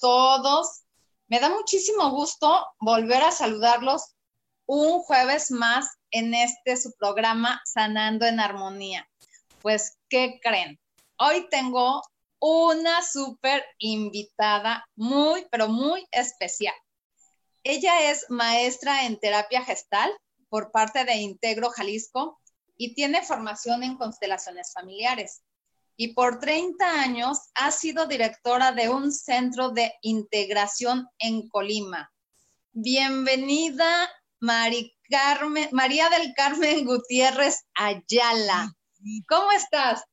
Todos. Me da muchísimo gusto volver a saludarlos un jueves más en este su programa Sanando en Armonía. Pues, ¿qué creen? Hoy tengo una súper invitada muy, pero muy especial. Ella es maestra en terapia gestal por parte de Integro Jalisco y tiene formación en constelaciones familiares. Y por 30 años ha sido directora de un centro de integración en Colima. Bienvenida, María del Carmen Gutiérrez Ayala. ¿Cómo estás?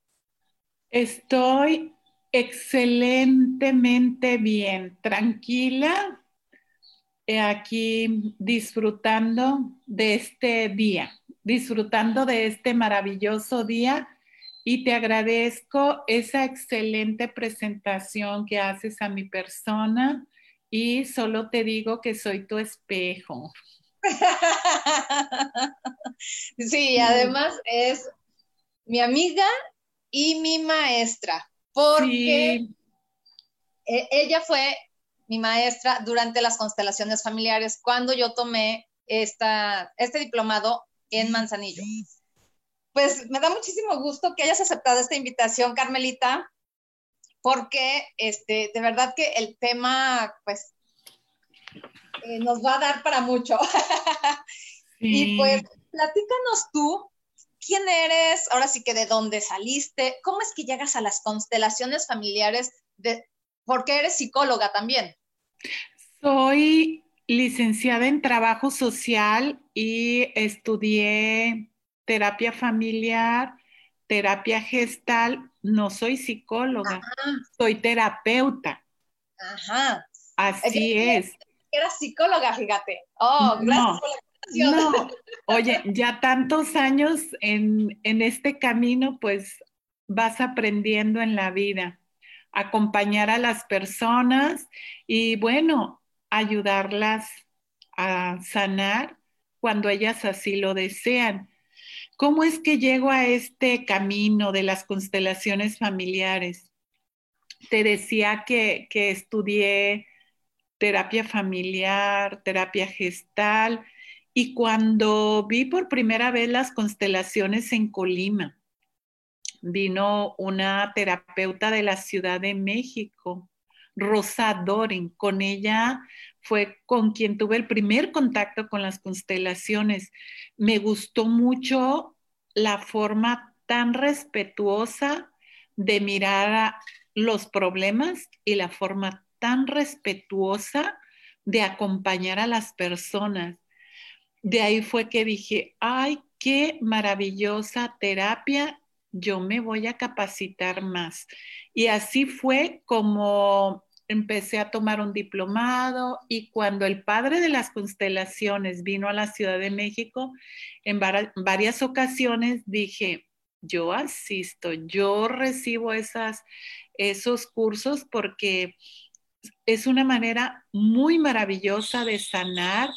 Estoy excelentemente bien, tranquila, eh, aquí disfrutando de este día disfrutando de este maravilloso día y te agradezco esa excelente presentación que haces a mi persona y solo te digo que soy tu espejo. Sí, además es mi amiga y mi maestra, porque e, ella fue mi maestra durante las constelaciones familiares cuando yo tomé esta, este diplomado en Manzanillo. Pues me da muchísimo gusto que hayas aceptado esta invitación, Carmelita, porque este, de verdad que el tema, pues, eh, nos va a dar para mucho. Y pues, platícanos tú, ¿quién eres? Ahora sí que de dónde saliste, ¿cómo es que llegas a las constelaciones familiares? De, porque eres psicóloga también. Soy licenciada en trabajo social y estudié terapia familiar, terapia gestal. No soy psicóloga, soy terapeuta. Ajá. Así es. Era psicóloga, fíjate. Oh, gracias por la no. Oye, ya tantos años en, en este camino, pues vas aprendiendo en la vida, acompañar a las personas y bueno, ayudarlas a sanar cuando ellas así lo desean. ¿Cómo es que llego a este camino de las constelaciones familiares? Te decía que, que estudié terapia familiar, terapia gestal, y cuando vi por primera vez las constelaciones en Colima, vino una terapeuta de la Ciudad de México Rosa Doren. Con ella fue con quien tuve el primer contacto con las constelaciones. Me gustó mucho la forma tan respetuosa de mirar los problemas y la forma tan respetuosa de acompañar a las personas. De ahí fue que dije, ay, qué maravillosa terapia, yo me voy a capacitar más. Y así fue como empecé a tomar un diplomado y cuando el padre de las constelaciones vino a la Ciudad de México, en varias ocasiones dije, yo asisto, yo recibo esas, esos cursos porque es una manera muy maravillosa de sanar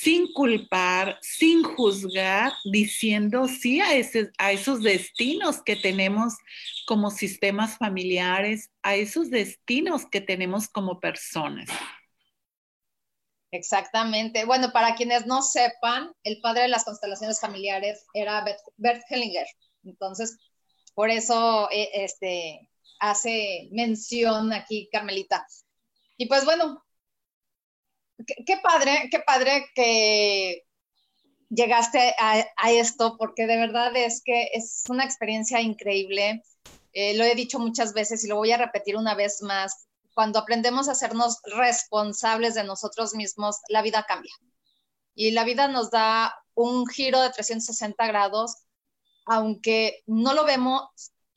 sin culpar, sin juzgar, diciendo sí a, a esos destinos que tenemos como sistemas familiares, a esos destinos que tenemos como personas. Exactamente. Bueno, para quienes no sepan, el padre de las constelaciones familiares era Bert Hellinger. Entonces, Por eso eh, este, hace mención aquí Carmelita. Y pues bueno, qué, padre, qué padre que llegaste a, esto, porque de verdad es que es una experiencia increíble. Eh, lo he dicho muchas veces y lo voy a repetir una vez más. Cuando aprendemos a hacernos responsables de nosotros mismos, la vida cambia. Y la vida nos da un giro de 360 grados, aunque no lo vemos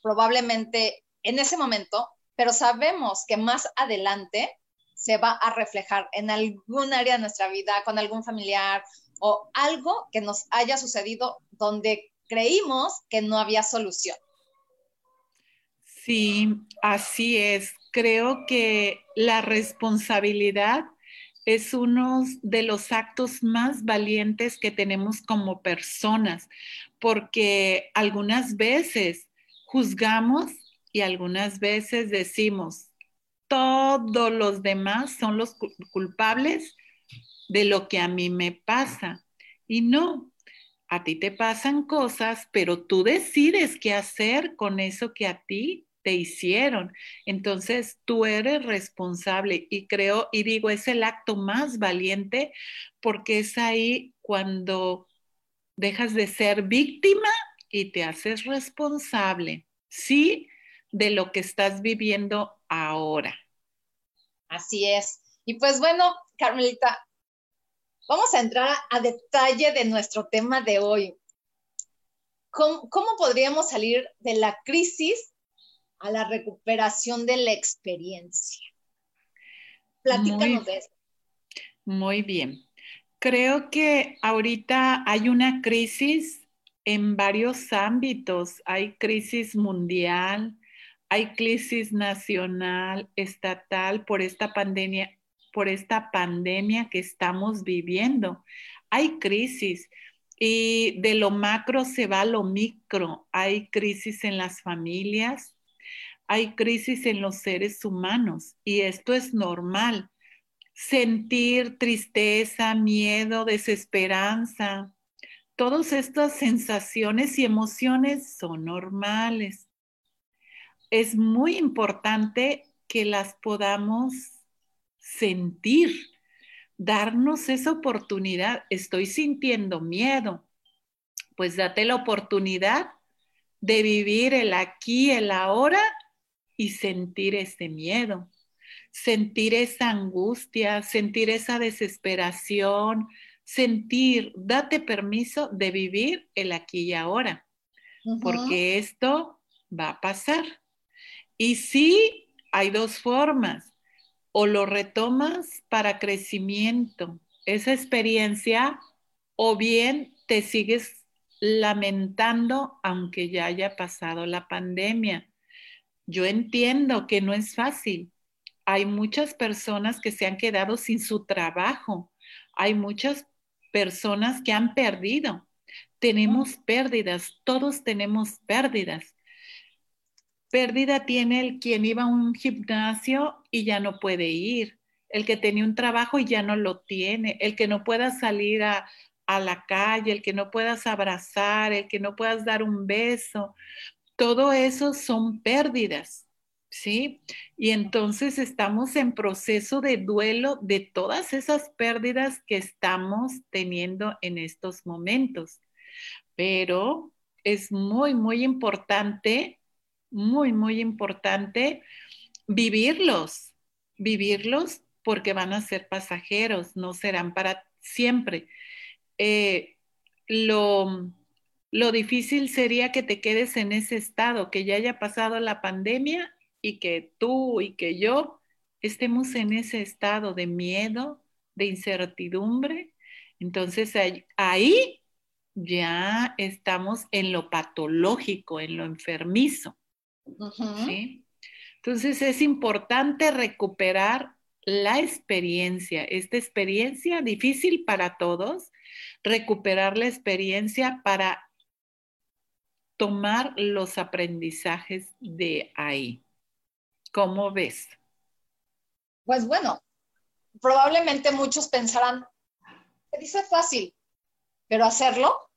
probablemente en ese momento, pero sabemos que más adelante se va a reflejar en algún área de nuestra vida, con algún familiar o algo que nos haya sucedido donde creímos que no había solución. Sí, así es. Creo que la responsabilidad es uno de los actos más valientes que tenemos como personas, porque algunas veces juzgamos y algunas veces decimos, todos los demás son los culpables de lo que a mí me pasa. Y no, a ti te pasan cosas, pero tú decides qué hacer con eso que a ti te hicieron. Entonces tú eres responsable y creo y digo, es el acto más valiente porque es ahí cuando dejas de ser víctima y te haces responsable, ¿sí? De lo que estás viviendo ahora. Así es. Y pues bueno, Carmelita, vamos a entrar a detalle de nuestro tema de hoy. ¿Cómo, podríamos salir de la crisis a la recuperación de la experiencia? Platícanos de eso. Muy bien. Creo que ahorita hay una crisis en varios ámbitos. Hay crisis mundial, hay crisis nacional, estatal por esta pandemia, por esta pandemia que estamos viviendo. Hay crisis y de lo macro se va a lo micro. Hay crisis en las familias, hay crisis en los seres humanos y esto es normal. Sentir tristeza, miedo, desesperanza, todas estas sensaciones y emociones son normales es muy importante que las podamos sentir, darnos esa oportunidad. Estoy sintiendo miedo, pues date la oportunidad de vivir el aquí, el ahora y sentir ese miedo, sentir esa angustia, sentir esa desesperación, sentir, date permiso de vivir el aquí y ahora, porque esto va a pasar. Y sí, hay dos formas. O lo retomas para crecimiento, esa experiencia, o bien te sigues lamentando aunque ya haya pasado la pandemia. Yo entiendo que no es fácil. Hay muchas personas que se han quedado sin su trabajo. Hay muchas personas que han perdido. Tenemos pérdidas, todos tenemos pérdidas. Pérdida tiene el quien iba a un gimnasio y ya no puede ir, el que tenía un trabajo y ya no lo tiene, el que no pueda salir a, la calle, el que no puedas abrazar, el que no puedas dar un beso. Todo eso son pérdidas, ¿sí? Y entonces estamos en proceso de duelo de todas esas pérdidas que estamos teniendo en estos momentos. Pero es muy, muy importante muy, muy importante vivirlos, vivirlos porque van a ser pasajeros, no serán para siempre. Eh, lo, lo difícil sería que te quedes en ese estado, que ya haya pasado la pandemia y que tú y que yo estemos en ese estado de miedo, de incertidumbre. Entonces ahí ya estamos en lo patológico, en lo enfermizo. Entonces es importante recuperar la experiencia, esta experiencia difícil para todos, recuperar la experiencia para tomar los aprendizajes de ahí. ¿Cómo ves? Pues bueno, probablemente muchos pensarán, se dice fácil, pero hacerlo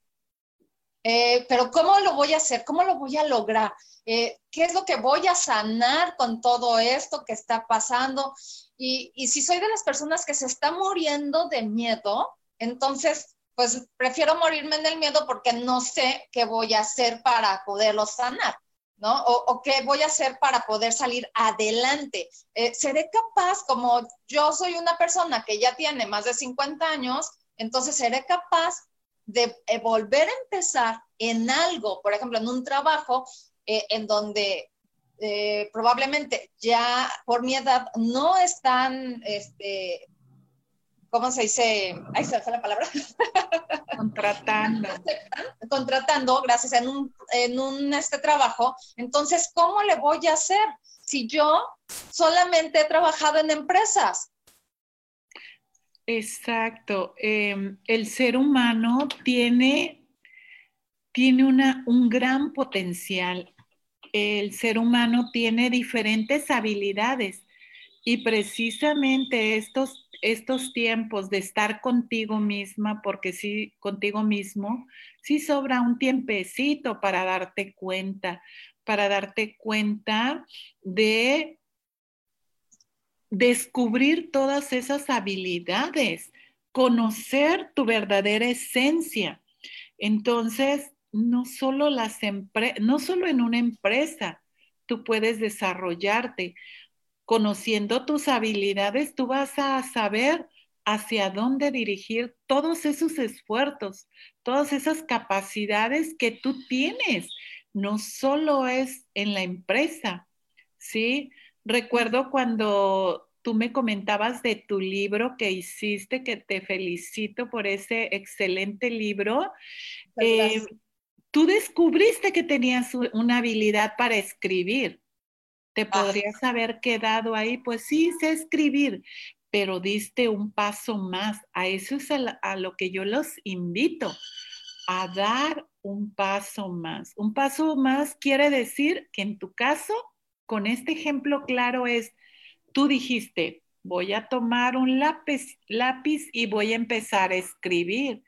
Eh, pero ¿cómo lo voy a hacer? ¿Cómo lo voy a lograr? Eh, ¿Qué es lo que voy a sanar con todo esto que está pasando? Y, y si soy de las personas que se está muriendo de miedo, entonces, pues prefiero morirme en el miedo porque no sé qué voy a hacer para poderlo sanar. ¿no? O, qué voy a hacer para poder salir adelante. Eh, ¿Seré capaz, como yo soy una persona que ya tiene más de 50 años, entonces seré capaz de eh, volver a empezar en algo, por ejemplo, en un trabajo eh, en donde probablemente ya por mi edad no están este, ¿cómo se dice? Ahí se fue la palabra. Contratando. Contratando, gracias, en un, en un este trabajo. Entonces, ¿cómo le voy a hacer si yo solamente he trabajado en empresas? Exacto. Em, el ser humano tiene, tiene una, un gran potencial. El ser humano tiene diferentes habilidades y precisamente estos estos tiempos de estar contigo misma, porque sí, contigo mismo, sí sobra un tiempecito para darte cuenta, para darte cuenta de descubrir todas esas habilidades, conocer tu verdadera esencia. Entonces, no solo, las no en una empresa tú puedes desarrollarte, conociendo tus habilidades, tú vas a saber hacia dónde dirigir todos esos esfuerzos, todas esas capacidades que tú tienes. No solo es en la empresa, ¿sí? Recuerdo cuando tú me comentabas de tu libro que hiciste, que te felicito por ese excelente libro. Eh, tú descubriste que tenías una habilidad para escribir te ah. podrías haber quedado ahí, pues sí, sé escribir, pero diste un paso más. A eso es a, lo que yo los invito, a dar un paso más. Un paso más quiere decir que en tu caso, con este ejemplo claro es, tú dijiste, voy a tomar un lápiz, y voy a empezar a escribir.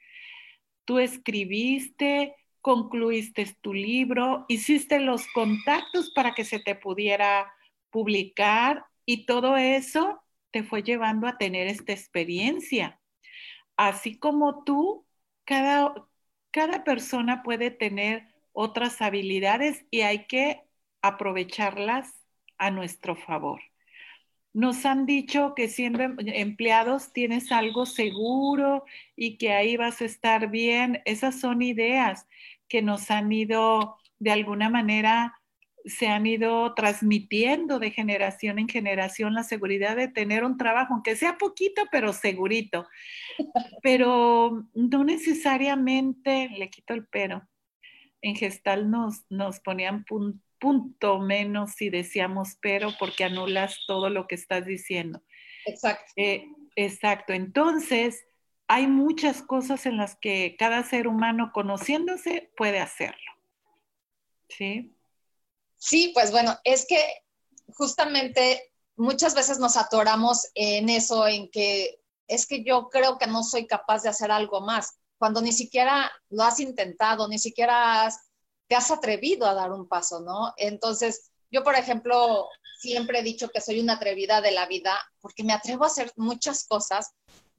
Tú escribiste, concluiste tu libro, hiciste los contactos para que se te pudiera publicar y todo eso te fue llevando a tener esta experiencia. Así como tú, cada, cada persona puede tener otras habilidades y hay que aprovecharlas a nuestro favor. Nos han dicho que siendo em, empleados tienes algo seguro y que ahí vas a estar bien. Esas son ideas que nos han ido, de alguna manera, se han ido transmitiendo de generación en generación la seguridad de tener un trabajo, aunque sea poquito, pero segurito. Pero no necesariamente, le quito el pero, en gestal nos, nos ponían punto menos si decíamos pero porque anulas todo lo que estás diciendo. Exacto. Eh, exacto. Entonces, hay muchas cosas en las que cada ser humano conociéndose puede hacerlo. ¿Sí? Sí, pues bueno, es que justamente muchas veces nos atoramos en eso, en que es que yo creo que no soy capaz de hacer algo más, cuando ni siquiera lo has intentado, ni siquiera te has atrevido a dar un paso, ¿no? Entonces, yo, por ejemplo, siempre he dicho que soy una atrevida de la vida porque me atrevo a hacer muchas cosas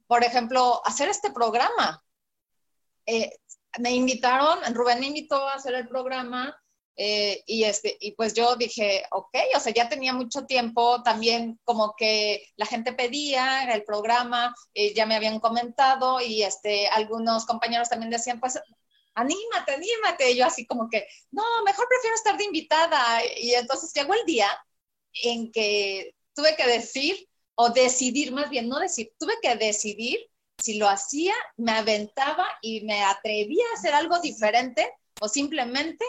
por ejemplo, hacer este programa. Eh, me invitaron, Rubén me invitó a hacer el programa eh, y, este, y pues yo dije, ok, o sea, ya tenía mucho tiempo, también como que la gente pedía el programa, eh, ya me habían comentado y este, algunos compañeros también decían, pues anímate, anímate. Y yo así como que, no, mejor prefiero estar de invitada. Y entonces llegó el día en que tuve que decir o decidir, más bien, no decir, tuve que decidir si lo hacía, me aventaba y me atrevía a hacer algo diferente o simplemente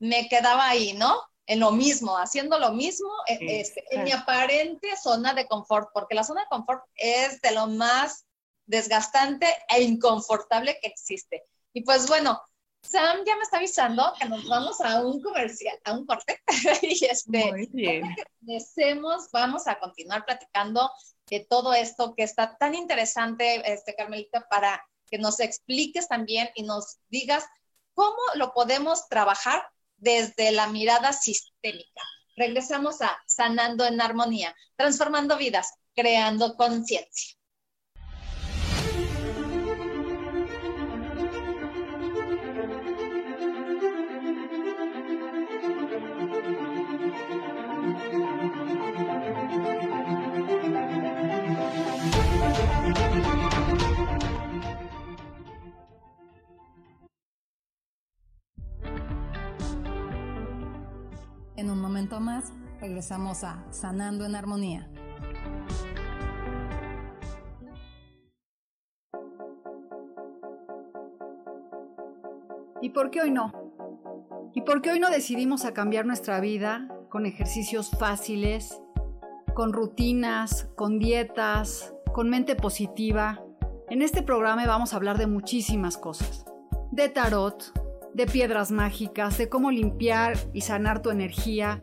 me quedaba ahí, ¿no? En lo mismo, haciendo lo mismo, e, este, en mi aparente zona de confort, porque la zona de confort es de lo más desgastante e inconfortable que existe. Y pues bueno, Sam ya me está avisando que nos vamos a un comercial, a un corte. y este, Muy bien. vamos a continuar platicando de todo esto que está tan interesante, este, Carmelita, para que nos expliques también y nos digas cómo lo podemos trabajar desde la mirada sistémica. Regresamos a Sanando en Armonía, transformando vidas, creando conciencia. Regresamos Sanando en Armonía. ¿Y por qué hoy no? ¿Y por qué hoy no decidimos cambiar nuestra vida con ejercicios fáciles, con rutinas, con dietas, con mente positiva? En este programa vamos a hablar de muchísimas cosas. De tarot, de piedras mágicas, de cómo limpiar y sanar tu energía,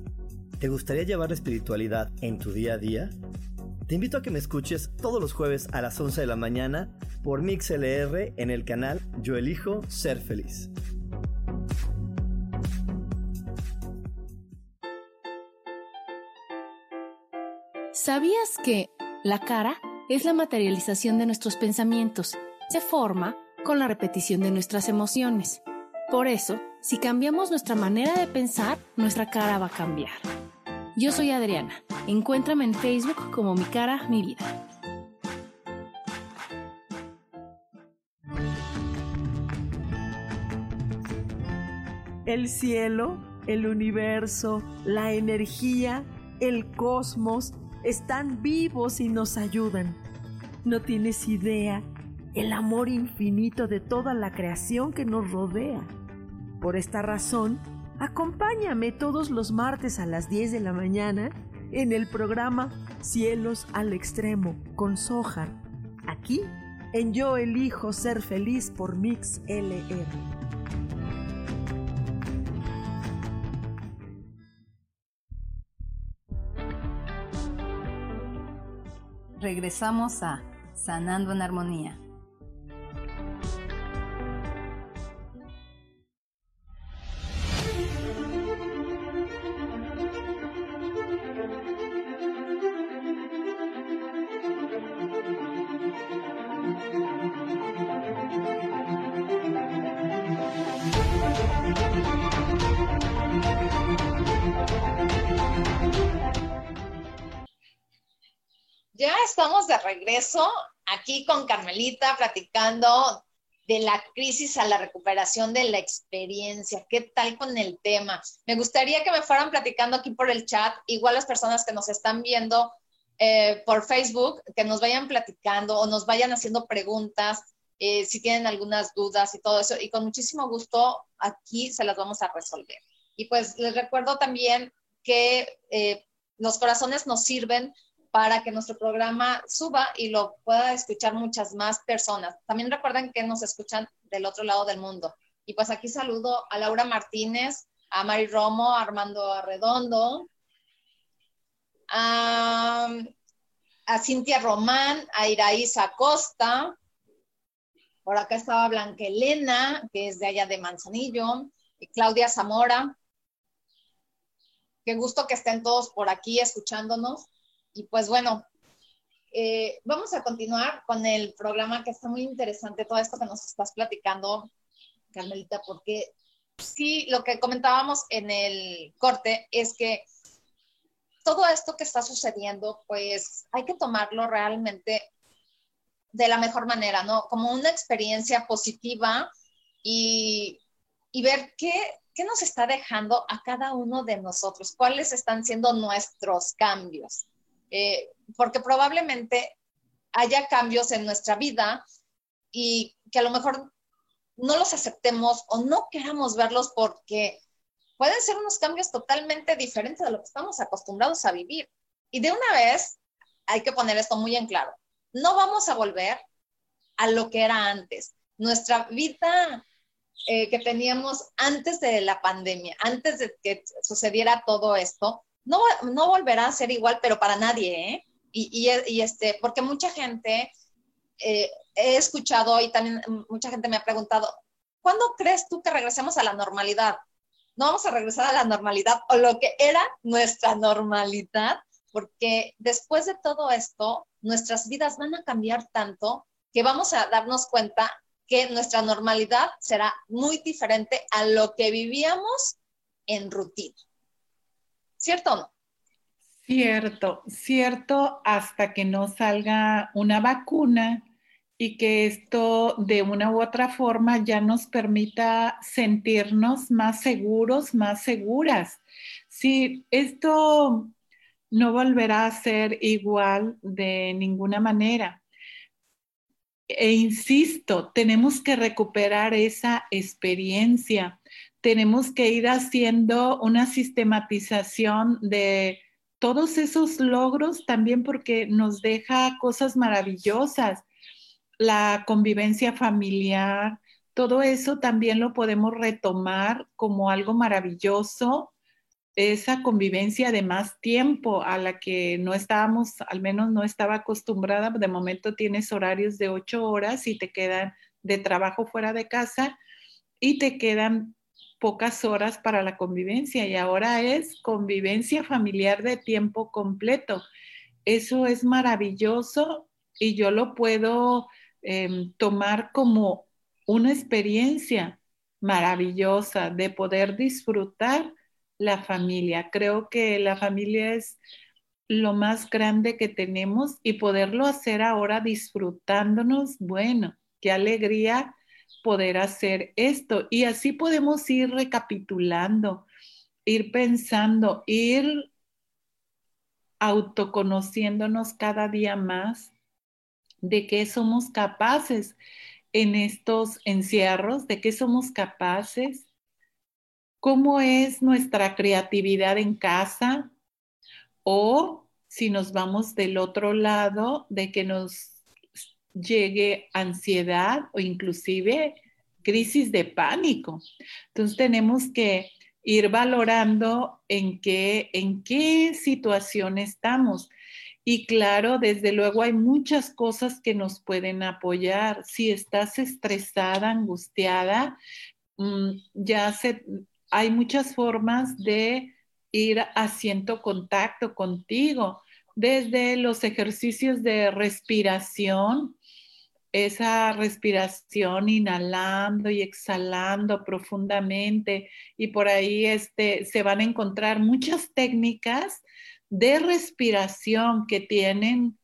¿Te gustaría llevar la espiritualidad en tu día a día? Te invito a que me escuches todos los jueves a las 11 de la mañana por MixLR en el canal Yo Elijo Ser Feliz. ¿Sabías que la cara es la materialización de nuestros pensamientos? Se forma con la repetición de nuestras emociones. Por eso, si cambiamos nuestra manera de pensar, nuestra cara va a cambiar. Yo soy Adriana. Encuéntrame en Facebook como Mi cara, mi vida. El cielo, el universo, la energía, el cosmos están vivos y nos ayudan. No tienes idea el amor infinito de toda la creación que nos rodea. Por esta razón, acompáñame todos los martes a las 10 de la mañana en el programa Cielos al Extremo con Soja, aquí en Yo Elijo Ser Feliz por Mix LR. Regresamos a Sanando en Armonía. Regreso aquí con Carmelita platicando de la crisis a la recuperación de la experiencia. ¿Qué tal con el tema? Me gustaría que me fueran platicando aquí por el chat, igual las personas que nos están viendo eh, por Facebook, que nos vayan platicando o nos vayan haciendo preguntas, eh, si tienen algunas dudas y todo eso. Y con muchísimo gusto aquí se las vamos a resolver. Y pues les recuerdo también que eh, los corazones nos sirven para que nuestro programa suba y lo pueda escuchar muchas más personas. También recuerden que nos escuchan del otro lado del mundo. Y pues aquí saludo a Laura Martínez, a Mari Romo, a Armando Arredondo, a, a Cintia Román, a Iraísa Acosta. Por acá estaba Blanca Elena, que es de allá de Manzanillo, y Claudia Zamora. Qué gusto que estén todos por aquí escuchándonos. Y pues bueno, eh, vamos a continuar con el programa que está muy interesante, todo esto que nos estás platicando, Carmelita, porque sí, lo que comentábamos en el corte es que todo esto que está sucediendo, pues hay que tomarlo realmente de la mejor manera, ¿no? Como una experiencia positiva y, y ver qué, qué nos está dejando a cada uno de nosotros, cuáles están siendo nuestros cambios. Eh, porque probablemente haya cambios en nuestra vida y que a lo mejor no los aceptemos o no queramos verlos porque pueden ser unos cambios totalmente diferentes de lo que estamos acostumbrados a vivir. Y de una vez, hay que poner esto muy en claro, no vamos a volver a lo que era antes. Nuestra vida eh, que teníamos antes de la pandemia, antes de que sucediera todo esto, no, no volverá a ser igual, pero para nadie, ¿eh? Y, este, porque mucha gente, eh, he escuchado y también mucha gente me ha preguntado, ¿cuándo crees tú que regresemos a la normalidad? No vamos a regresar a la normalidad o lo que era nuestra normalidad, porque después de todo esto, nuestras vidas van a cambiar tanto que vamos a darnos cuenta que nuestra normalidad será muy diferente a lo que vivíamos en rutina. ¿Cierto no? Cierto, cierto, hasta que no salga una vacuna y que esto de una u otra forma ya nos permita sentirnos más seguros, más seguras. Si esto no volverá a ser igual de ninguna manera. E insisto, tenemos que recuperar esa experiencia tenemos que ir haciendo una sistematización de todos esos logros también porque nos deja cosas maravillosas. La convivencia familiar, todo eso también lo podemos retomar como algo maravilloso. Esa convivencia de más tiempo a la que no estábamos, al menos no estaba acostumbrada. De momento tienes horarios de ocho horas y te quedan de trabajo fuera de casa y te quedan pocas horas para la convivencia y ahora es convivencia familiar de tiempo completo. Eso es maravilloso y yo lo puedo em, tomar como una experiencia maravillosa de poder disfrutar la familia. Creo que la familia es lo más grande que tenemos y poderlo hacer ahora disfrutándonos, bueno, qué alegría poder hacer esto. Y así podemos ir recapitulando, ir pensando, ir autoconociéndonos cada día más de qué somos capaces en estos encierros, de qué somos capaces, cómo es nuestra creatividad en casa o si nos vamos del otro lado, de que nos llegue ansiedad o inclusive crisis de pánico. Entonces tenemos que ir valorando en qué, en qué situación estamos. Y claro, desde luego hay muchas cosas que nos pueden apoyar. Si estás estresada, angustiada, mm, ya hay muchas formas de ir haciendo contacto contigo, desde los ejercicios de respiración, esa respiración inhalando y exhalando profundamente y por ahí este, se van a encontrar muchas técnicas de respiración que tienen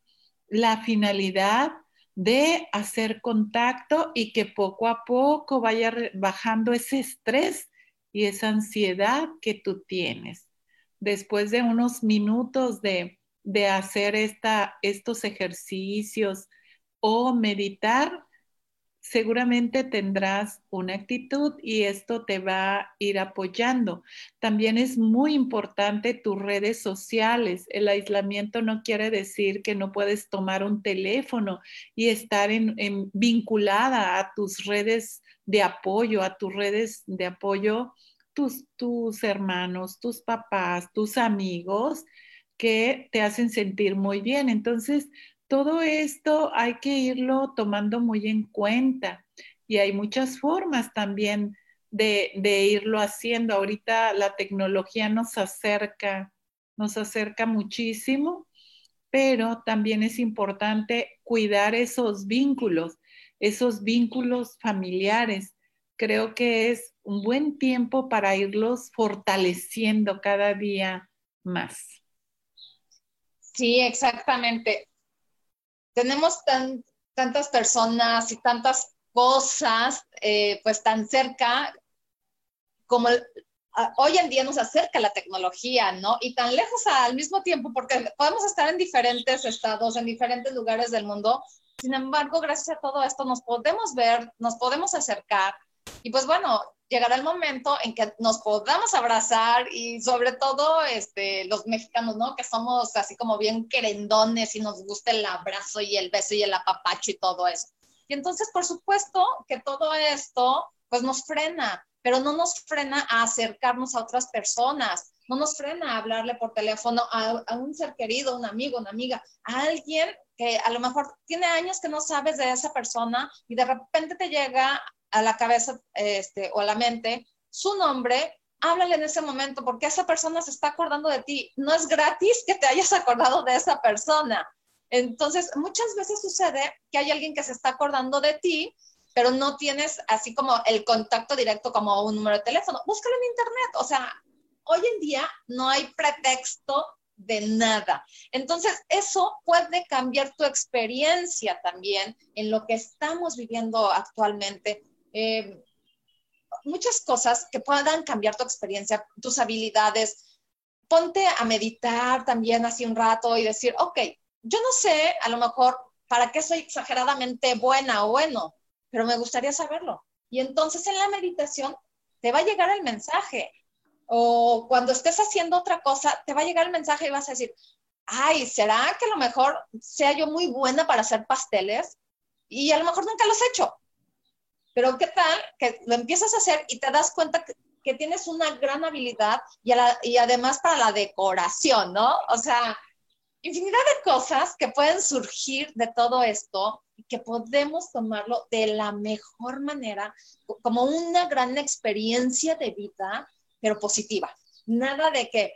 la finalidad de hacer contacto y que poco a poco vaya bajando ese estrés y esa ansiedad que tú tienes. Después de unos minutos de, de hacer esta, estos ejercicios, o meditar, seguramente tendrás una actitud y esto te va a ir apoyando. También es muy importante tus redes sociales. El aislamiento no quiere decir que no puedes tomar un teléfono y estar en, vinculada a tus redes de apoyo, a tus redes de apoyo, tus, tus hermanos, tus papás, tus amigos que te hacen sentir muy bien. Entonces, todo esto hay que irlo tomando muy en cuenta y hay muchas formas también de, irlo haciendo. Ahorita la tecnología nos acerca, nos acerca muchísimo, pero también es importante cuidar esos vínculos, esos vínculos familiares. Creo que es un buen tiempo para irlos fortaleciendo cada día más. Sí, exactamente tenemos tantas personas y tantas cosas, eh, pues tan cerca, como hoy en día nos acerca la tecnología, ¿no? Y tan lejos al mismo tiempo, porque podemos estar en diferentes estados, en diferentes lugares del mundo. Sin embargo, gracias a todo esto nos podemos ver, nos podemos acercar. Y pues bueno, llegará el momento en que nos podamos abrazar y sobre todo este, los mexicanos, ¿no? Que somos así como bien querendones y nos gusta el abrazo y el beso y el apapacho y todo eso. Y entonces, por supuesto que todo esto pues nos frena, pero no nos frena a acercarnos a otras personas, no nos frena a hablarle por teléfono a, un ser querido, un amigo, una amiga, a alguien que a lo mejor tiene años que no sabes de esa persona y de repente te llega a la cabeza este, o a la mente su nombre, háblale en ese momento porque esa persona se está acordando de ti. No es gratis que te hayas acordado de esa persona. Entonces, muchas veces sucede que hay alguien que se está acordando de ti pero no tienes así como el contacto directo como un número de teléfono. Búscalo en internet. O sea, hoy en día no hay pretexto de nada. Entonces, eso puede cambiar tu experiencia también en lo que estamos viviendo actualmente. Eh, muchas cosas que puedan cambiar tu experiencia, tus habilidades. Ponte a meditar también así un rato y decir, ok, yo no sé a lo mejor para qué soy exageradamente buena o bueno, pero me gustaría saberlo. Y entonces en la meditación te va a llegar el mensaje. O cuando estés haciendo otra cosa, te va a llegar el mensaje y vas a decir, ay, ¿será que a lo mejor sea yo muy buena para hacer pasteles? Y a lo mejor nunca los he hecho. Pero ¿qué tal que lo empiezas a hacer y te das cuenta que, tienes una gran habilidad y, y además para la decoración, ¿no? O sea, infinidad de cosas que pueden surgir de todo esto y que podemos tomarlo de la mejor manera, como una gran experiencia de vida, pero positiva. Nada de que,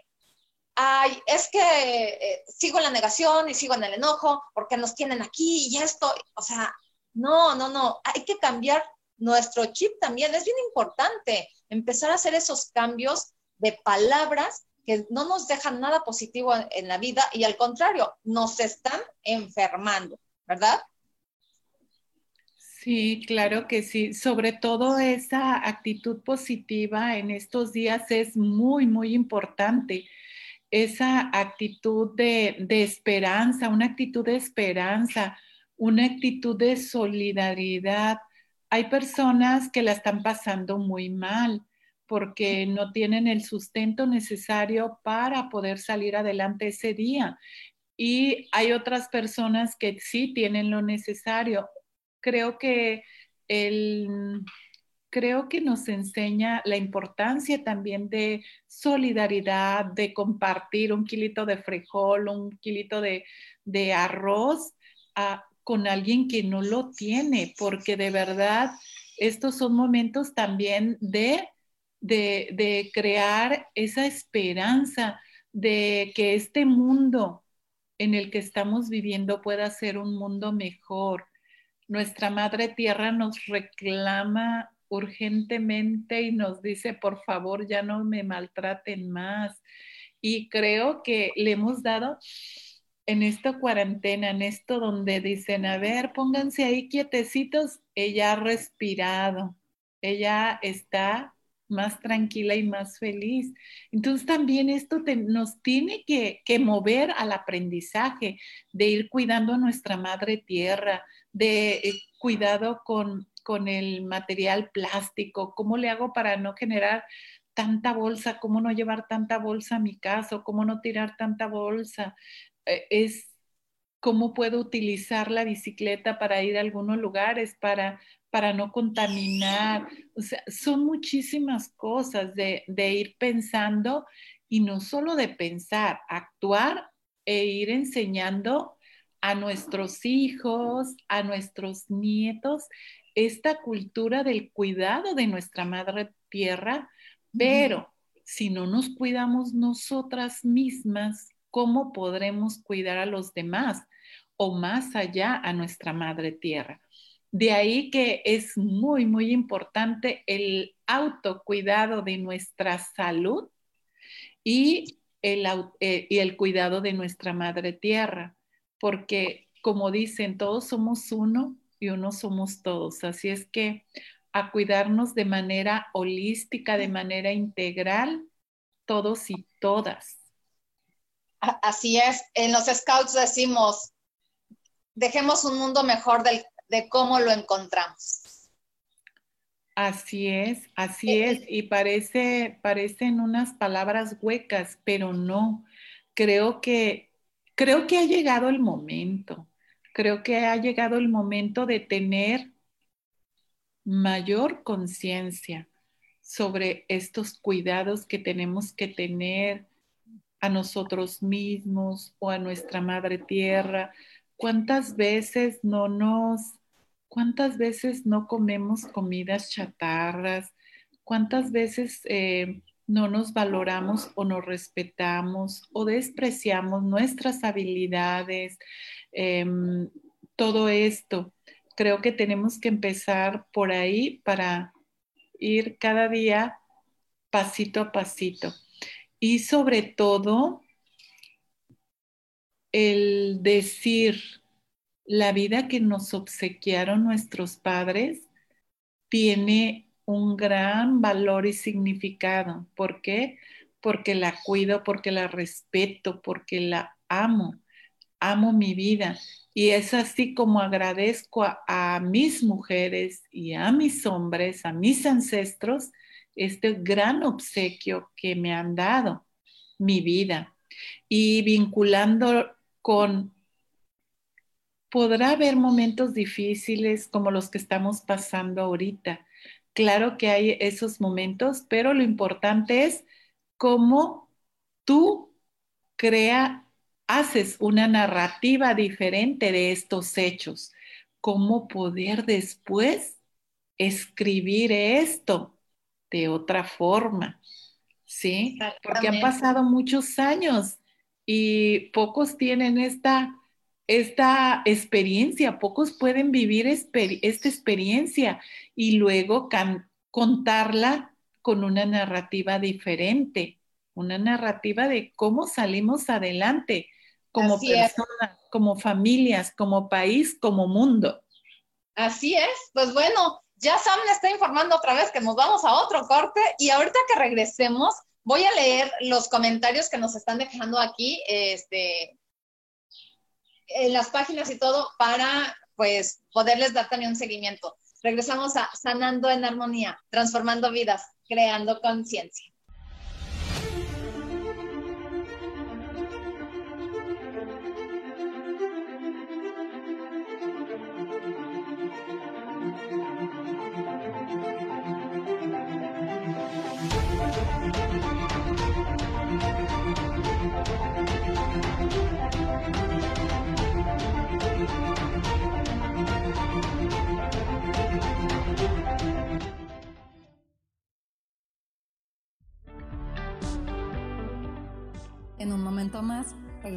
ay, es que eh, sigo en la negación y sigo en el enojo porque nos tienen aquí y esto, o sea, no, no, no, hay que cambiar nuestro chip también, es bien importante empezar a hacer esos cambios de palabras que no nos dejan nada positivo en, la vida y al contrario, nos están enfermando, ¿verdad? Sí, claro que sí. Sobre todo esa actitud positiva en estos días es muy, muy importante. Esa actitud de, de, esperanza, una actitud de esperanza, una actitud de solidaridad. Hay personas que la están pasando muy mal porque no tienen el sustento necesario para poder salir adelante ese día. Y hay otras personas que sí tienen lo necesario. Creo que el, creo que nos enseña la importancia también de solidaridad, de compartir un kilito de frijol, un kilito de, arroz ah, con alguien que no lo tiene, porque de verdad estos son momentos también de de, crear esa esperanza de que este mundo en el que estamos viviendo pueda ser un mundo mejor. Nuestra Madre Tierra nos reclama urgentemente y nos dice, por favor, ya no me maltraten más. Y creo que le hemos dado en esta cuarentena, en esto donde dicen, a ver, pónganse ahí quietecitos, ella ha respirado, ella está más tranquila y más feliz. Entonces también esto nos tiene que, mover al aprendizaje de ir cuidando a nuestra madre tierra, de eh, cuidado con, con el material plástico, cómo le hago para no generar tanta bolsa, cómo no llevar tanta bolsa a mi casa, cómo no tirar tanta bolsa. Eh, es cómo puedo utilizar la bicicleta para ir a algunos lugares, para para no contaminar. O sea, son muchísimas cosas de, ir pensando y no solo de pensar, actuar e ir enseñando a nuestros hijos, a nuestros nietos, esta cultura del cuidado de nuestra madre tierra, pero si no nos cuidamos nosotras mismas, ¿cómo podremos cuidar a los demás o más allá a nuestra madre tierra? De ahí que es muy, muy importante el autocuidado de nuestra salud y el, eh, y el cuidado de nuestra madre tierra, porque como dicen, todos somos uno y uno somos todos. Así es que a cuidarnos de manera holística, de manera integral, todos y todas. Así es, en los scouts decimos, dejemos un mundo mejor de cómo lo encontramos. Así es, así eh, es, y parece, parecen unas palabras huecas, pero no. Creo que, creo que ha llegado el momento, creo que ha llegado el momento de tener mayor conciencia sobre estos cuidados que tenemos que tener a nosotros mismos o a nuestra madre tierra. ¿Cuántas veces no nos, cuántas veces no comemos comidas chatarras? ¿Cuántas veces eh, no nos valoramos o nos respetamos o despreciamos nuestras habilidades? Em, todo esto creo que tenemos que empezar por ahí para ir cada día pasito a pasito. Y sobre todo, el decir la vida que nos obsequiaron nuestros padres tiene un gran valor y significado. ¿Por qué? Porque la cuido, porque la respeto, porque la amo. Amo mi vida. Y es así como agradezco a, mis mujeres y a mis hombres, a mis ancestros, este gran obsequio que me han dado, mi vida. Y vinculando con, podrá haber momentos difíciles como los que estamos pasando ahorita. Claro que hay esos momentos, pero lo importante es cómo tú crea haces una narrativa diferente de estos hechos, cómo poder después escribir esto de otra forma, ¿sí? Porque han pasado muchos años y pocos tienen esta, esta experiencia, pocos pueden vivir esta experiencia y luego contarla con una narrativa diferente, una narrativa de cómo salimos adelante como personas, como familias, como país, como mundo. Así es, pues bueno, ya Sam le está informando otra vez que nos vamos a otro corte y ahorita que regresemos voy a leer los comentarios que nos están dejando aquí, este, en las páginas y todo para pues poderles dar también un seguimiento. Regresamos a Sanando en Armonía, transformando vidas, creando conciencia.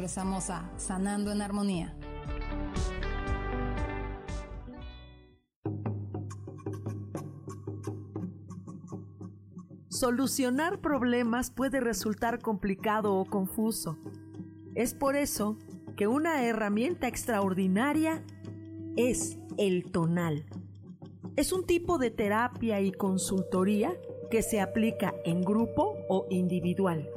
Regresamos a Sanando en Armonía. Solucionar problemas puede resultar complicado o confuso. Es por eso que una herramienta extraordinaria es el tonal. Es un tipo de terapia y consultoría que se aplica en grupo o individual.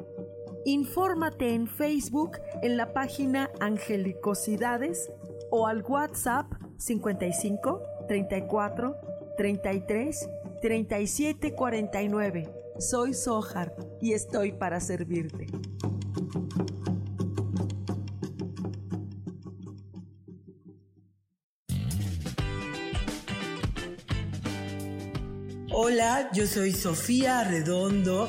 Infórmate en Facebook en la página Angelicosidades o al WhatsApp 55 34 33 37 49. Soy Sohar y estoy para servirte. Hola, yo soy Sofía Redondo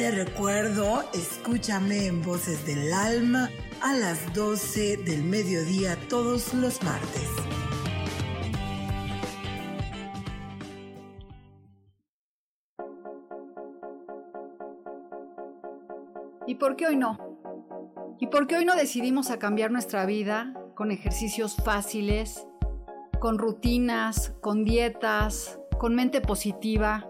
te recuerdo, escúchame en Voces del Alma a las 12 del mediodía todos los martes. ¿Y por qué hoy no? ¿Y por qué hoy no decidimos a cambiar nuestra vida con ejercicios fáciles, con rutinas, con dietas, con mente positiva?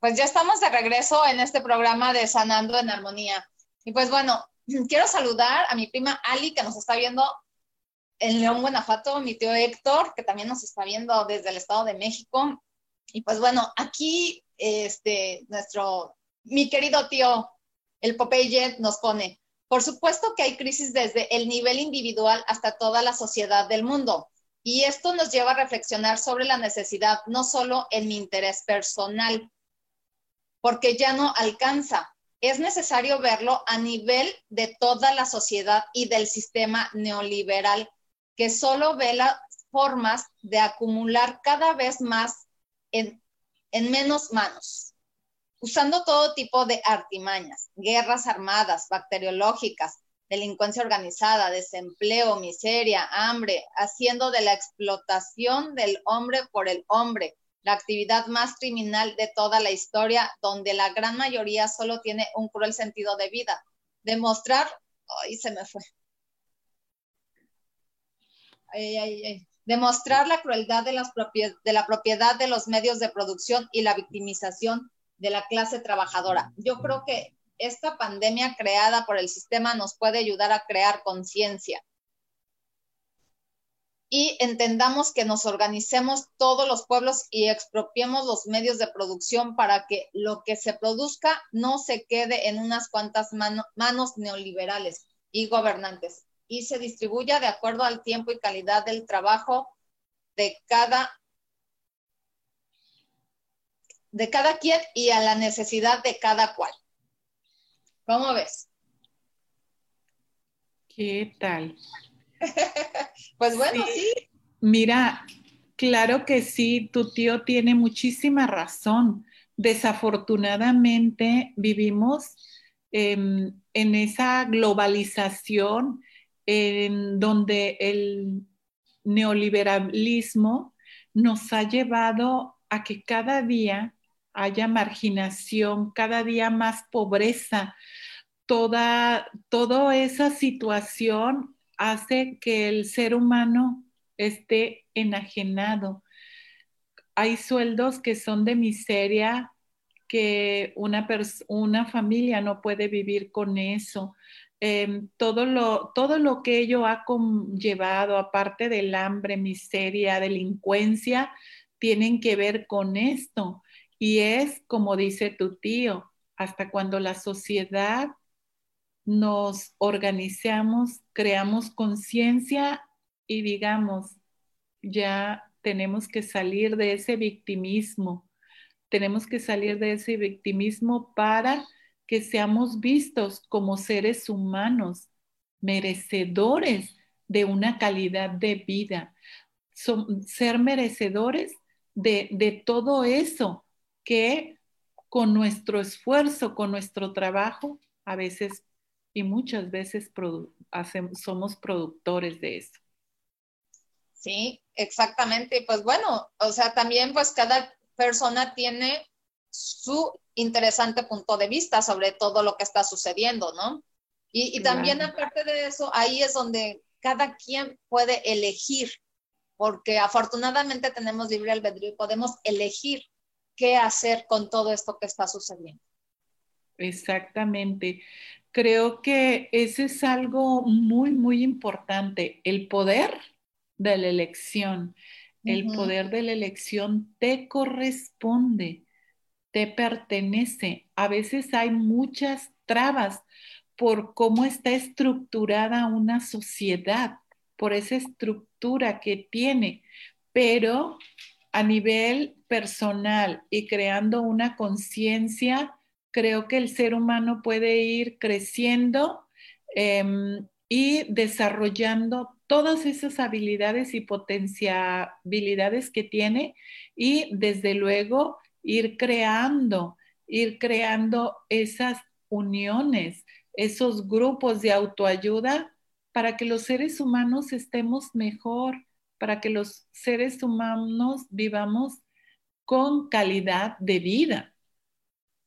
Pues ya estamos de regreso en este programa de Sanando en Armonía. Y pues bueno, quiero saludar a mi prima Ali, que nos está viendo en León, Guanajuato, mi tío Héctor, que también nos está viendo desde el Estado de México. Y pues bueno, aquí este, nuestro, mi querido tío, el Popeye, nos pone, por supuesto que hay crisis desde el nivel individual hasta toda la sociedad del mundo. Y esto nos lleva a reflexionar sobre la necesidad, no solo en mi interés personal, porque ya no alcanza. Es necesario verlo a nivel de toda la sociedad y del sistema neoliberal, que solo ve las formas de acumular cada vez más en, en menos manos, usando todo tipo de artimañas, guerras armadas, bacteriológicas, delincuencia organizada, desempleo, miseria, hambre, haciendo de la explotación del hombre por el hombre la actividad más criminal de toda la historia, donde la gran mayoría solo tiene un cruel sentido de vida. Demostrar, ay, se me fue. Demostrar la crueldad de, de la propiedad de los medios de producción y la victimización de la clase trabajadora. Yo creo que esta pandemia creada por el sistema nos puede ayudar a crear conciencia y entendamos que nos organicemos todos los pueblos y expropiemos los medios de producción para que lo que se produzca no se quede en unas cuantas manos neoliberales y gobernantes y se distribuya de acuerdo al tiempo y calidad del trabajo de cada de cada quien y a la necesidad de cada cual. ¿Cómo ves? ¿Qué tal? pues bueno, sí. Mira, claro que sí, tu tío tiene muchísima razón. Desafortunadamente vivimos en esa globalización en donde el neoliberalismo nos ha llevado a que cada día haya marginación, cada día más pobreza. Toda, toda esa situación hace que el ser humano esté enajenado. Hay sueldos que son de miseria, que una, una familia no puede vivir con eso. Em, todo, lo, todo lo que ello ha conllevado, aparte del hambre, miseria, delincuencia, tienen que ver con esto. Y es como dice tu tío, hasta cuando la sociedad nos organizamos, creamos conciencia y digamos, ya tenemos que salir de ese victimismo, tenemos que salir de ese victimismo para que seamos vistos como seres humanos, merecedores de una calidad de vida, ser merecedores de, de todo eso que con nuestro esfuerzo, con nuestro trabajo, a veces y muchas veces somos productores de eso. Sí, exactamente. Pues bueno, o sea, también pues cada persona tiene su interesante punto de vista sobre todo lo que está sucediendo, ¿no? Y, también aparte de eso, ahí es donde cada quien puede elegir, porque afortunadamente tenemos libre albedrío y podemos elegir qué hacer con todo esto que está sucediendo. Exactamente. Creo que ese es algo muy, muy importante, el poder de la elección. El poder de la elección te corresponde, te pertenece. A veces hay muchas trabas por cómo está estructurada una sociedad, por esa estructura que tiene, pero a nivel personal y creando una conciencia, creo que el ser humano puede ir creciendo em, y desarrollando todas esas habilidades y potencialidades que tiene y desde luego ir creando, ir creando esas uniones, esos grupos de autoayuda para que los seres humanos estemos mejor, para que los seres humanos vivamos con calidad de vida.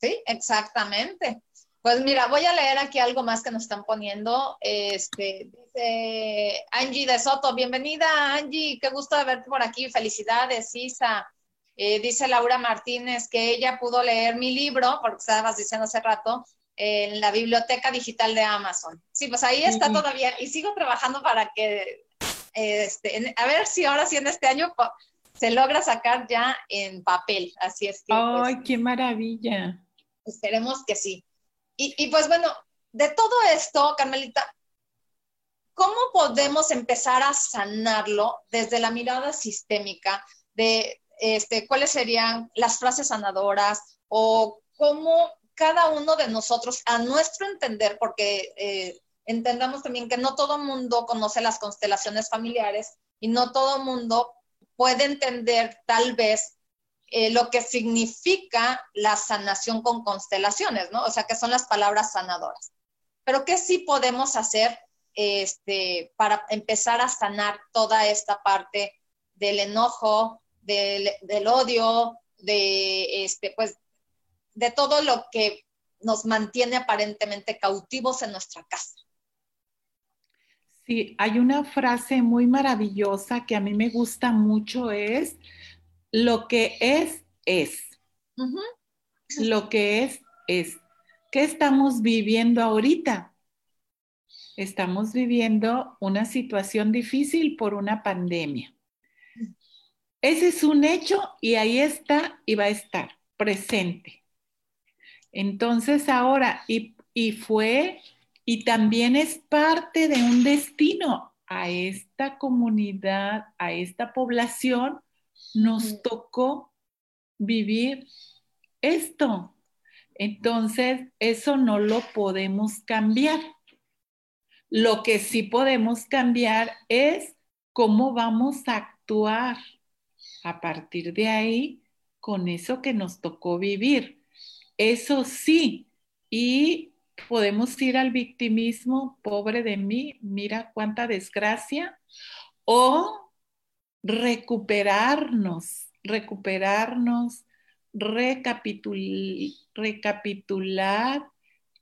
Sí, exactamente. Pues mira, voy a leer aquí algo más que nos están poniendo. Este, dice Angie de Soto, bienvenida Angie, qué gusto de verte por aquí, felicidades, Isa. Eh, dice Laura Martínez que ella pudo leer mi libro, porque estabas diciendo hace rato, en la biblioteca digital de Amazon. Sí, pues ahí está todavía y sigo trabajando para que, este, a ver si ahora sí en este año se logra sacar ya en papel. Así es que. Pues, ¡Ay, qué maravilla! Esperemos que sí. Y, pues bueno, de todo esto, Carmelita, ¿cómo podemos empezar a sanarlo desde la mirada sistémica de este, cuáles serían las frases sanadoras o cómo cada uno de nosotros, a nuestro entender, porque eh, entendamos también que no todo mundo conoce las constelaciones familiares y no todo mundo puede entender tal vez eh, lo que significa la sanación con constelaciones, ¿no? O sea, que son las palabras sanadoras. Pero ¿qué sí podemos hacer este, para empezar a sanar toda esta parte del enojo, del, odio, de, este, pues, de todo lo que nos mantiene aparentemente cautivos en nuestra casa? Sí, hay una frase muy maravillosa que a mí me gusta mucho, es lo que es, es. Lo que es, es. ¿Qué estamos viviendo ahorita? Estamos viviendo una situación difícil por una pandemia. Ese es un hecho y ahí está y va a estar presente. Entonces ahora, y, y fue, y también es parte de un destino a esta comunidad, a esta población nos tocó vivir esto. Entonces, eso no lo podemos cambiar. Lo que sí podemos cambiar es cómo vamos a actuar a partir de ahí con eso que nos tocó vivir. Eso sí, y podemos ir al victimismo, pobre de mí, mira cuánta desgracia, o recuperarnos, recuperarnos, recapitular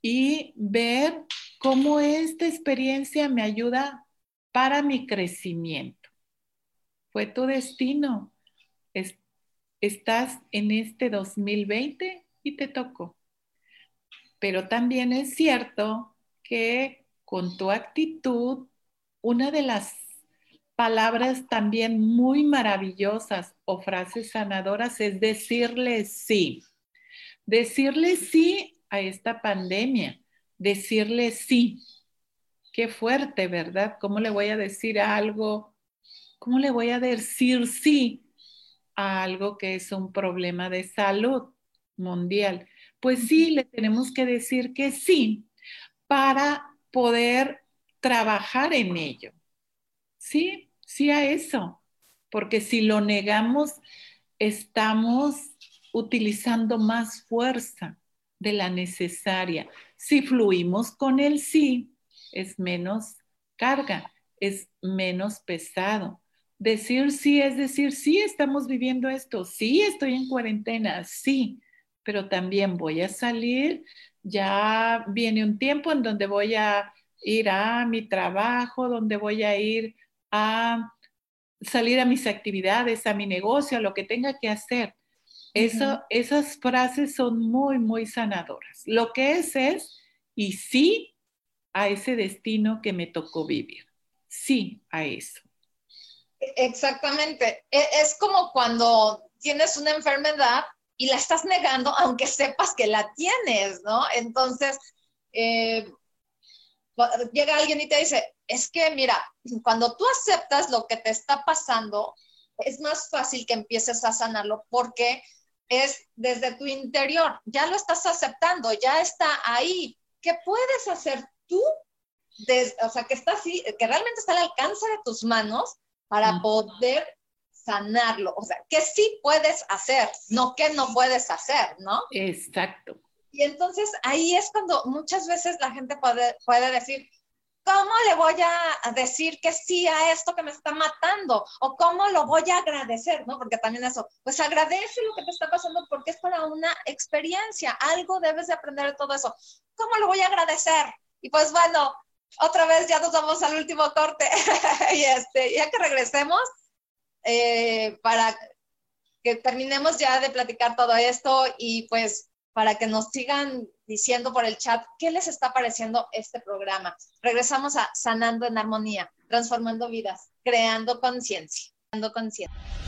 y ver cómo esta experiencia me ayuda para mi crecimiento. Fue tu destino. estás en este 2020 y te tocó. Pero también es cierto que con tu actitud, una de las palabras también muy maravillosas o frases sanadoras es decirle sí. Decirle sí a esta pandemia, decirle sí. Qué fuerte, ¿verdad? ¿Cómo le voy a decir algo? ¿Cómo le voy a decir sí a algo que es un problema de salud mundial? Pues sí, le tenemos que decir que sí para poder trabajar en ello. ¿Sí? Sí a eso, porque si lo negamos, estamos utilizando más fuerza de la necesaria. Si fluimos con el sí, es menos carga, es menos pesado. Decir sí es decir, sí estamos viviendo esto, sí estoy en cuarentena, sí, pero también voy a salir, ya viene un tiempo en donde voy a ir a mi trabajo, donde voy a ir a salir a mis actividades, a mi negocio, a lo que tenga que hacer. Eso, Esas frases son muy, muy sanadoras. Lo que es es, y sí a ese destino que me tocó vivir. Sí a eso. Exactamente. E, es como cuando tienes una enfermedad y la estás negando aunque sepas que la tienes, ¿no? Entonces, eh, llega alguien y te dice, es que mira, cuando tú aceptas lo que te está pasando, es más fácil que empieces a sanarlo porque es desde tu interior, ya lo estás aceptando, ya está ahí. ¿Qué puedes hacer tú? o sea, que está así, que realmente está al alcance de tus manos para poder sanarlo. O sea, que sí puedes hacer, no que no puedes hacer, ¿no? Exacto. Y entonces ahí es cuando muchas veces la gente puede, puede decir, ¿cómo le voy a decir que sí a esto que me está matando? ¿O cómo lo voy a agradecer? ¿No? Porque también eso, pues agradece lo que te está pasando porque es para una experiencia, algo debes de aprender de todo eso. ¿Cómo lo voy a agradecer? Y pues bueno, otra vez ya nos vamos al último corte y este, ya que regresemos, eh, para que terminemos ya de platicar todo esto y pues para que nos sigan diciendo por el chat qué les está pareciendo este programa. Regresamos a Sanando en Armonía, transformando vidas, creando conciencia, creando conciencia.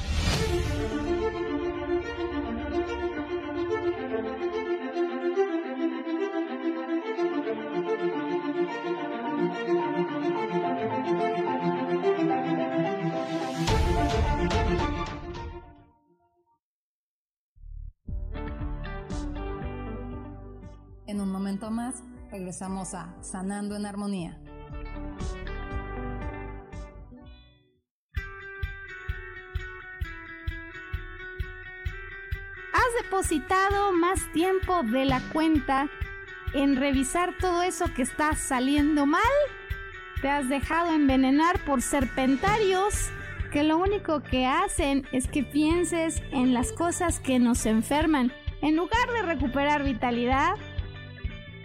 Más, regresamos a Sanando en Armonía. ¿Has depositado más tiempo de la cuenta en revisar todo eso que está saliendo mal? ¿Te has dejado envenenar por serpentarios que lo único que hacen es que pienses en las cosas que nos enferman en lugar de recuperar vitalidad?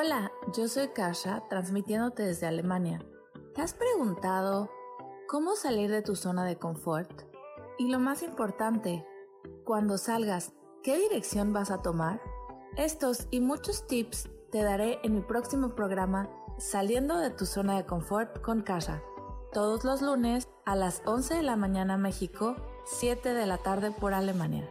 Hola, yo soy Kasha, transmitiéndote desde Alemania. ¿Te has preguntado cómo salir de tu zona de confort? Y lo más importante, cuando salgas, ¿qué dirección vas a tomar? Estos y muchos tips te daré en mi próximo programa Saliendo de tu zona de confort con Kasha, todos los lunes a las 11 de la mañana México, 7 de la tarde por Alemania.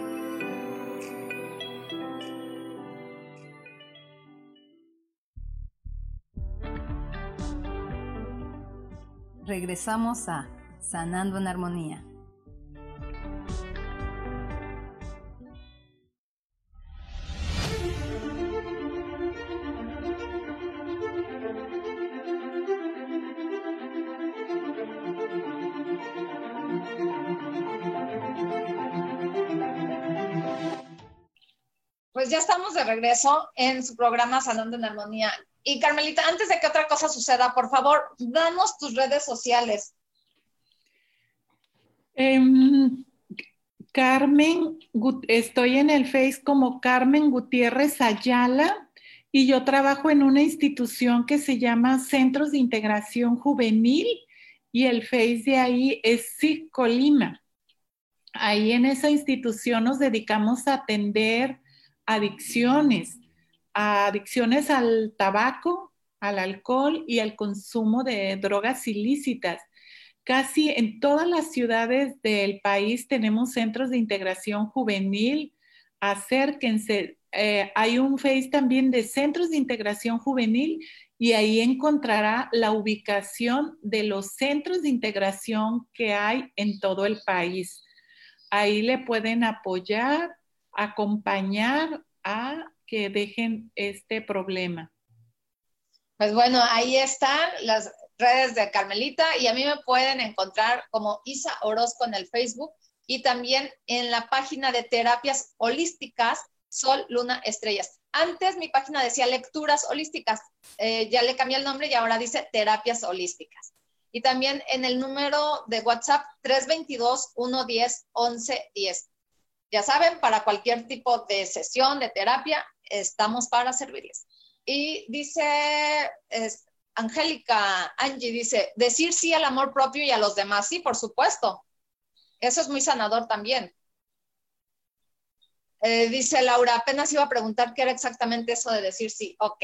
regresamos a Sanando en Armonía. Pues ya estamos de regreso en su programa Sanando en Armonía. Y Carmelita, antes de que otra cosa suceda, por favor, danos tus redes sociales. Em, Carmen, estoy en el Face como Carmen Gutiérrez Ayala y yo trabajo en una institución que se llama Centros de Integración Juvenil y el Face de ahí es SIC Colima. Ahí en esa institución nos dedicamos a atender adicciones, adicciones al tabaco, al alcohol y al consumo de drogas ilícitas. Casi en todas las ciudades del país tenemos centros de integración juvenil. Acérquense. Eh, hay un Face también de centros de integración juvenil y ahí encontrará la ubicación de los centros de integración que hay en todo el país. Ahí le pueden apoyar, acompañar a que dejen este problema. Pues bueno, ahí están las redes de Carmelita y a mí me pueden encontrar como Isa Orozco en el Facebook y también en la página de terapias holísticas Sol, Luna, Estrellas. Antes mi página decía lecturas holísticas, eh, ya le cambié el nombre y ahora dice terapias holísticas. Y también en el número de WhatsApp 322-110-1110. Ya saben, para cualquier tipo de sesión, de terapia, estamos para servirles. Y dice Angélica, Angie dice, decir sí al amor propio y a los demás. Sí, por supuesto. Eso es muy sanador también. Eh, dice Laura, apenas iba a preguntar qué era exactamente eso de decir sí. Ok,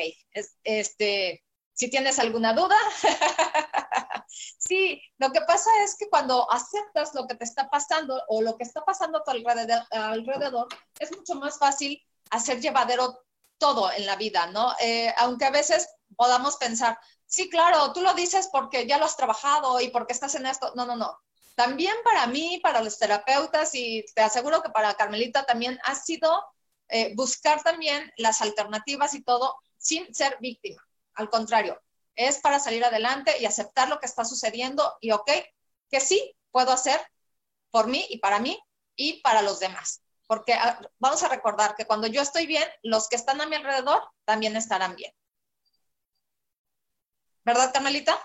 este, si tienes alguna duda. sí, lo que pasa es que cuando aceptas lo que te está pasando o lo que está pasando a tu alrededor, es mucho más fácil hacer llevadero todo en la vida, ¿no? Eh, aunque a veces podamos pensar, sí, claro, tú lo dices porque ya lo has trabajado y porque estás en esto. No, no, no. También para mí, para los terapeutas y te aseguro que para Carmelita también ha sido eh, buscar también las alternativas y todo sin ser víctima. Al contrario, es para salir adelante y aceptar lo que está sucediendo y, ok, que sí, puedo hacer por mí y para mí y para los demás. Porque ah, vamos a recordar que cuando yo estoy bien, los que están a mi alrededor también estarán bien. ¿Verdad, Carmelita?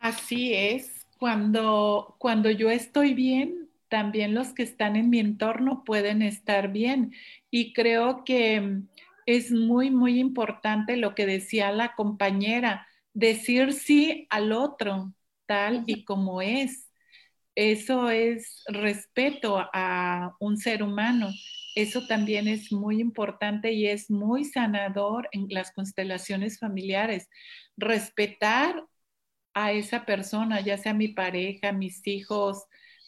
Así es. Cuando, cuando yo estoy bien, también los que están en mi entorno pueden estar bien. Y creo que es muy, muy importante lo que decía la compañera decir sí al otro tal y como es. Eso es respeto a un ser humano. Eso también es muy importante y es muy sanador en las constelaciones familiares. Respetar a esa persona, ya sea mi pareja, mis hijos,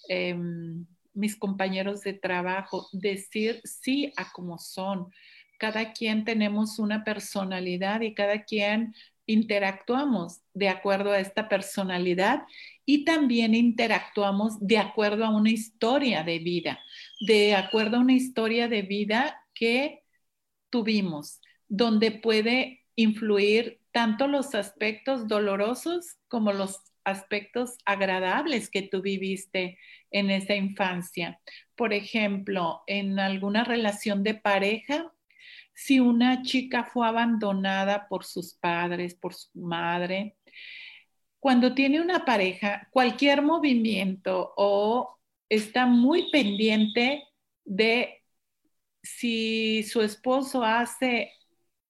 em, mis compañeros de trabajo, decir sí a como son. Cada quien tenemos una personalidad y cada quien interactuamos de acuerdo a esta personalidad y también interactuamos de acuerdo a una historia de vida, de acuerdo a una historia de vida que tuvimos, donde puede influir tanto los aspectos dolorosos como los aspectos agradables que tú viviste en esa infancia. Por ejemplo, en alguna relación de pareja, si una chica fue abandonada por sus padres, por su madre, cuando tiene una pareja, cualquier movimiento o está muy pendiente de si su esposo hace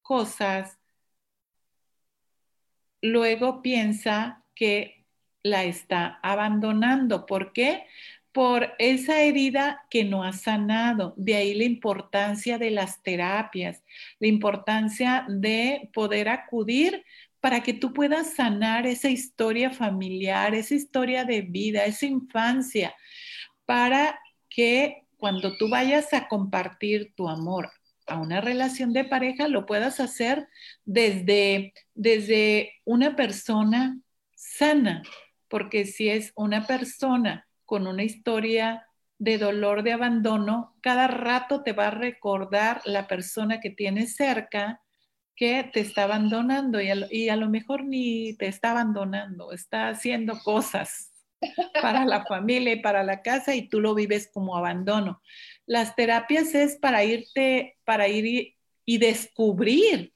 cosas, luego piensa que la está abandonando. ¿Por qué? por esa herida que no ha sanado. De ahí la importancia de las terapias, la importancia de poder acudir para que tú puedas sanar esa historia familiar, esa historia de vida, esa infancia, para que cuando tú vayas a compartir tu amor a una relación de pareja, lo puedas hacer desde, desde una persona sana, porque si es una persona con una historia de dolor, de abandono, cada rato te va a recordar la persona que tienes cerca que te está abandonando y a, lo mejor ni te está abandonando, está haciendo cosas para la familia y para la casa y tú lo vives como abandono. Las terapias es para irte, para ir y descubrir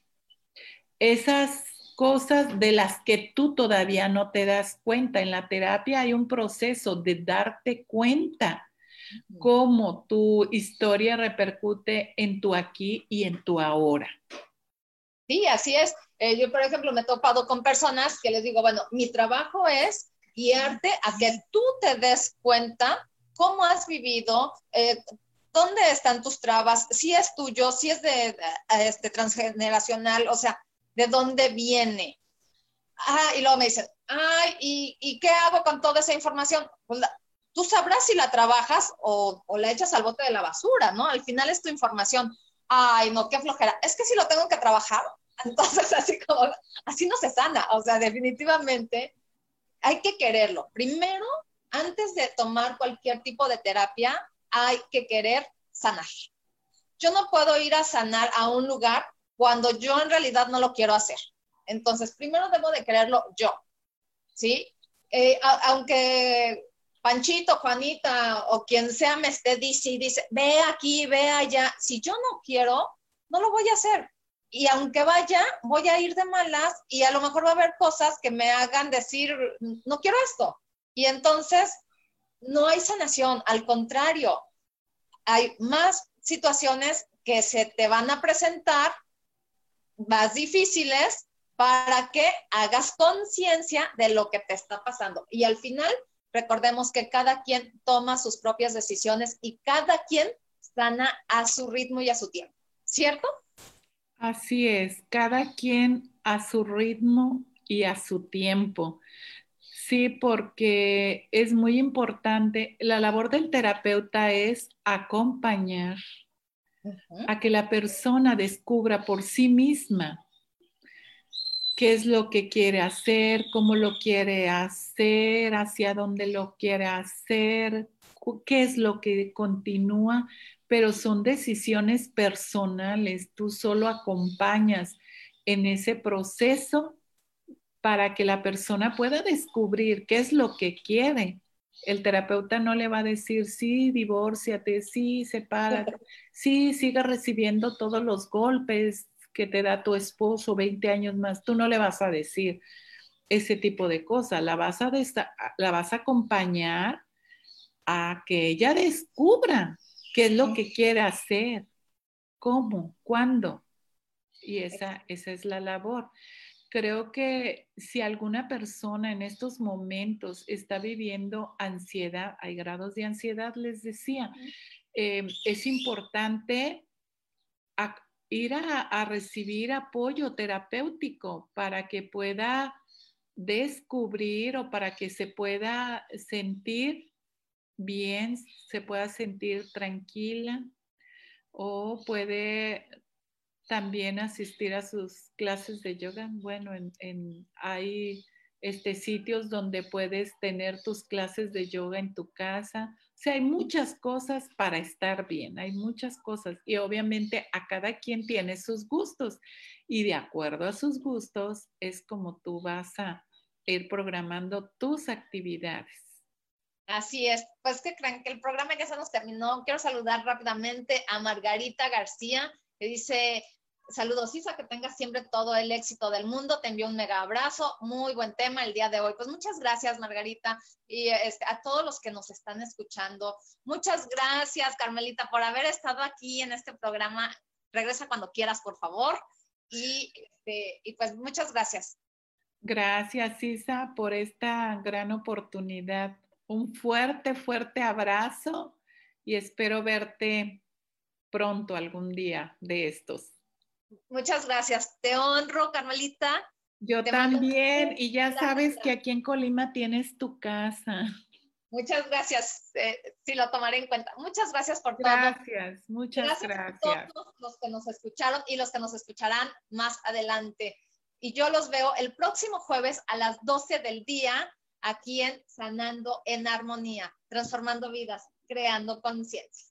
esas cosas de las que tú todavía no te das cuenta. En la terapia hay un proceso de darte cuenta cómo tu historia repercute en tu aquí y en tu ahora. Sí, así es. Eh, yo, por ejemplo, me he topado con personas que les digo, bueno, mi trabajo es guiarte a que tú te des cuenta cómo has vivido, eh, dónde están tus trabas, si es tuyo, si es de, este, transgeneracional, o sea, de dónde viene. Ah, y luego me dicen, ay, ¿y, qué hago con toda esa información? Pues tú sabrás si la trabajas o, la echas al bote de la basura, ¿no? Al final es tu información. Ay, no, qué flojera. Es que si lo tengo que trabajar, entonces así como, así no se sana. O sea, definitivamente hay que quererlo. Primero, antes de tomar cualquier tipo de terapia, hay que querer sanar. Yo no puedo ir a sanar a un lugar cuando yo en realidad no lo quiero hacer. Entonces, primero debo de quererlo yo, ¿sí? Eh, aunque Panchito, Juanita o quien sea me esté dice, dice, ve aquí, ve allá, si yo no quiero, no lo voy a hacer. Y aunque vaya, voy a ir de malas y a lo mejor va a haber cosas que me hagan decir, no quiero esto. Y entonces, no hay sanación, al contrario, hay más situaciones que se te van a presentar más difíciles para que hagas conciencia de lo que te está pasando. Y al final, recordemos que cada quien toma sus propias decisiones y cada quien sana a su ritmo y a su tiempo, ¿cierto? Así es, cada quien a su ritmo y a su tiempo. Sí, porque es muy importante, la labor del terapeuta es acompañar, a que la persona descubra por sí misma qué es lo que quiere hacer, cómo lo quiere hacer, hacia dónde lo quiere hacer, qué es lo que continúa, pero son decisiones personales. Tú solo acompañas en ese proceso para que la persona pueda descubrir qué es lo que quiere el terapeuta no le va a decir, sí, divórciate, sí, sepárate, sí, siga recibiendo todos los golpes que te da tu esposo 20 años más. Tú no le vas a decir ese tipo de cosas, la vas a, la vas a acompañar a que ella descubra qué es lo que quiere hacer, cómo, cuándo. Y esa, esa es la labor. Creo que si alguna persona en estos momentos está viviendo ansiedad, hay grados de ansiedad, les decía, em, es importante ir a, recibir apoyo terapéutico para que pueda descubrir o para que se pueda sentir bien, se pueda sentir tranquila o puede también asistir a sus clases de yoga. Bueno, en, hay este, sitios donde puedes tener tus clases de yoga en tu casa. O sea, hay muchas cosas para estar bien, hay muchas cosas. Y obviamente a cada quien tiene sus gustos y de acuerdo a sus gustos es como tú vas a ir programando tus actividades. Así es, pues que creen que el programa ya se nos terminó. Quiero saludar rápidamente a Margarita García, que dice, Saludos, Isa, que tengas siempre todo el éxito del mundo. Te envío un mega abrazo. Muy buen tema el día de hoy. Pues muchas gracias, Margarita, y este, a todos los que nos están escuchando. Muchas gracias, Carmelita, por haber estado aquí en este programa. Regresa cuando quieras, por favor. Y, este, y pues muchas gracias. Gracias, Isa, por esta gran oportunidad. Un fuerte, fuerte abrazo y espero verte pronto algún día de estos. Muchas gracias. Te honro, Carmelita. Yo también. Y ya sabes que aquí en Colima tienes tu casa. Muchas gracias. Eh, sí, lo tomaré en cuenta. Muchas gracias por todo. Gracias, muchas gracias. gracias. A todos los que nos escucharon y los que nos escucharán más adelante. Y yo los veo el próximo jueves a las 12 del día aquí en Sanando en Armonía, transformando vidas, creando conciencia.